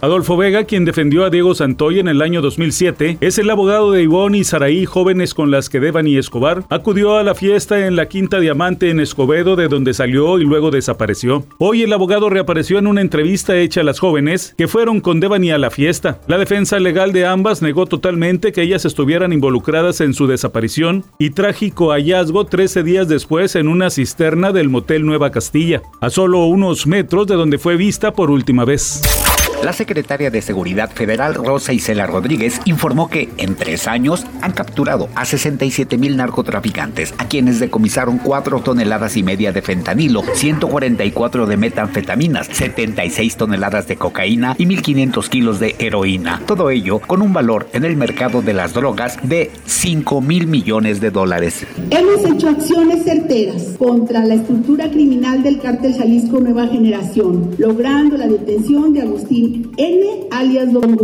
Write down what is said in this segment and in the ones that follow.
Adolfo Vega, quien defendió a Diego Santoy en el año 2007, es el abogado de Ivonne y Saraí, jóvenes con las que Devani Escobar acudió a la fiesta en la Quinta Diamante en Escobedo, de donde salió y luego desapareció. Hoy el abogado reapareció en una entrevista hecha a las jóvenes que fueron con Devani a la fiesta. La defensa legal de ambas negó totalmente que ellas estuvieran involucradas en su desaparición y trágico hallazgo 13 días después en una cisterna del Motel Nueva Castilla, a solo unos metros de donde fue vista por última vez. La secretaria de Seguridad Federal, Rosa Isela Rodríguez, informó que en tres años han capturado a 67 mil narcotraficantes, a quienes decomisaron 4 toneladas y media de fentanilo, 144 de metanfetaminas, 76 toneladas de cocaína y 1.500 kilos de heroína. Todo ello con un valor en el mercado de las drogas de 5 mil millones de dólares. Hemos hecho acciones certeras contra la estructura criminal del cártel Jalisco Nueva Generación, logrando la detención de Agustín N. alias Don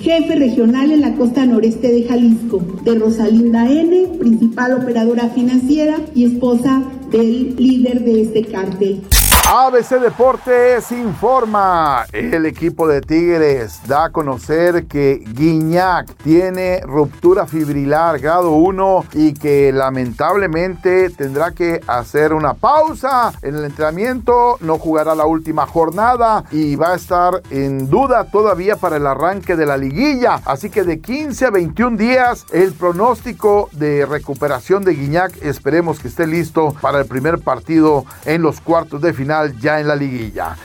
jefe regional en la costa noreste de Jalisco, de Rosalinda N., principal operadora financiera y esposa del líder de este cártel. ABC Deportes informa. El equipo de Tigres da a conocer que Guiñac tiene ruptura fibrilar grado 1 y que lamentablemente tendrá que hacer una pausa en el entrenamiento. No jugará la última jornada y va a estar en duda todavía para el arranque de la liguilla. Así que de 15 a 21 días el pronóstico de recuperación de Guiñac esperemos que esté listo para el primer partido en los cuartos de final ya en la liguilla.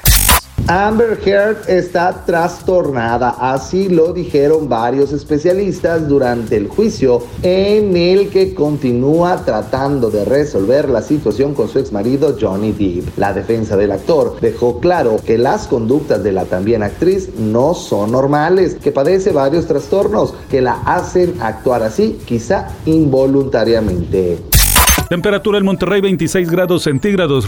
Amber Heard está trastornada, así lo dijeron varios especialistas durante el juicio en el que continúa tratando de resolver la situación con su exmarido Johnny Depp. La defensa del actor dejó claro que las conductas de la también actriz no son normales, que padece varios trastornos que la hacen actuar así, quizá involuntariamente. Temperatura en Monterrey 26 grados centígrados.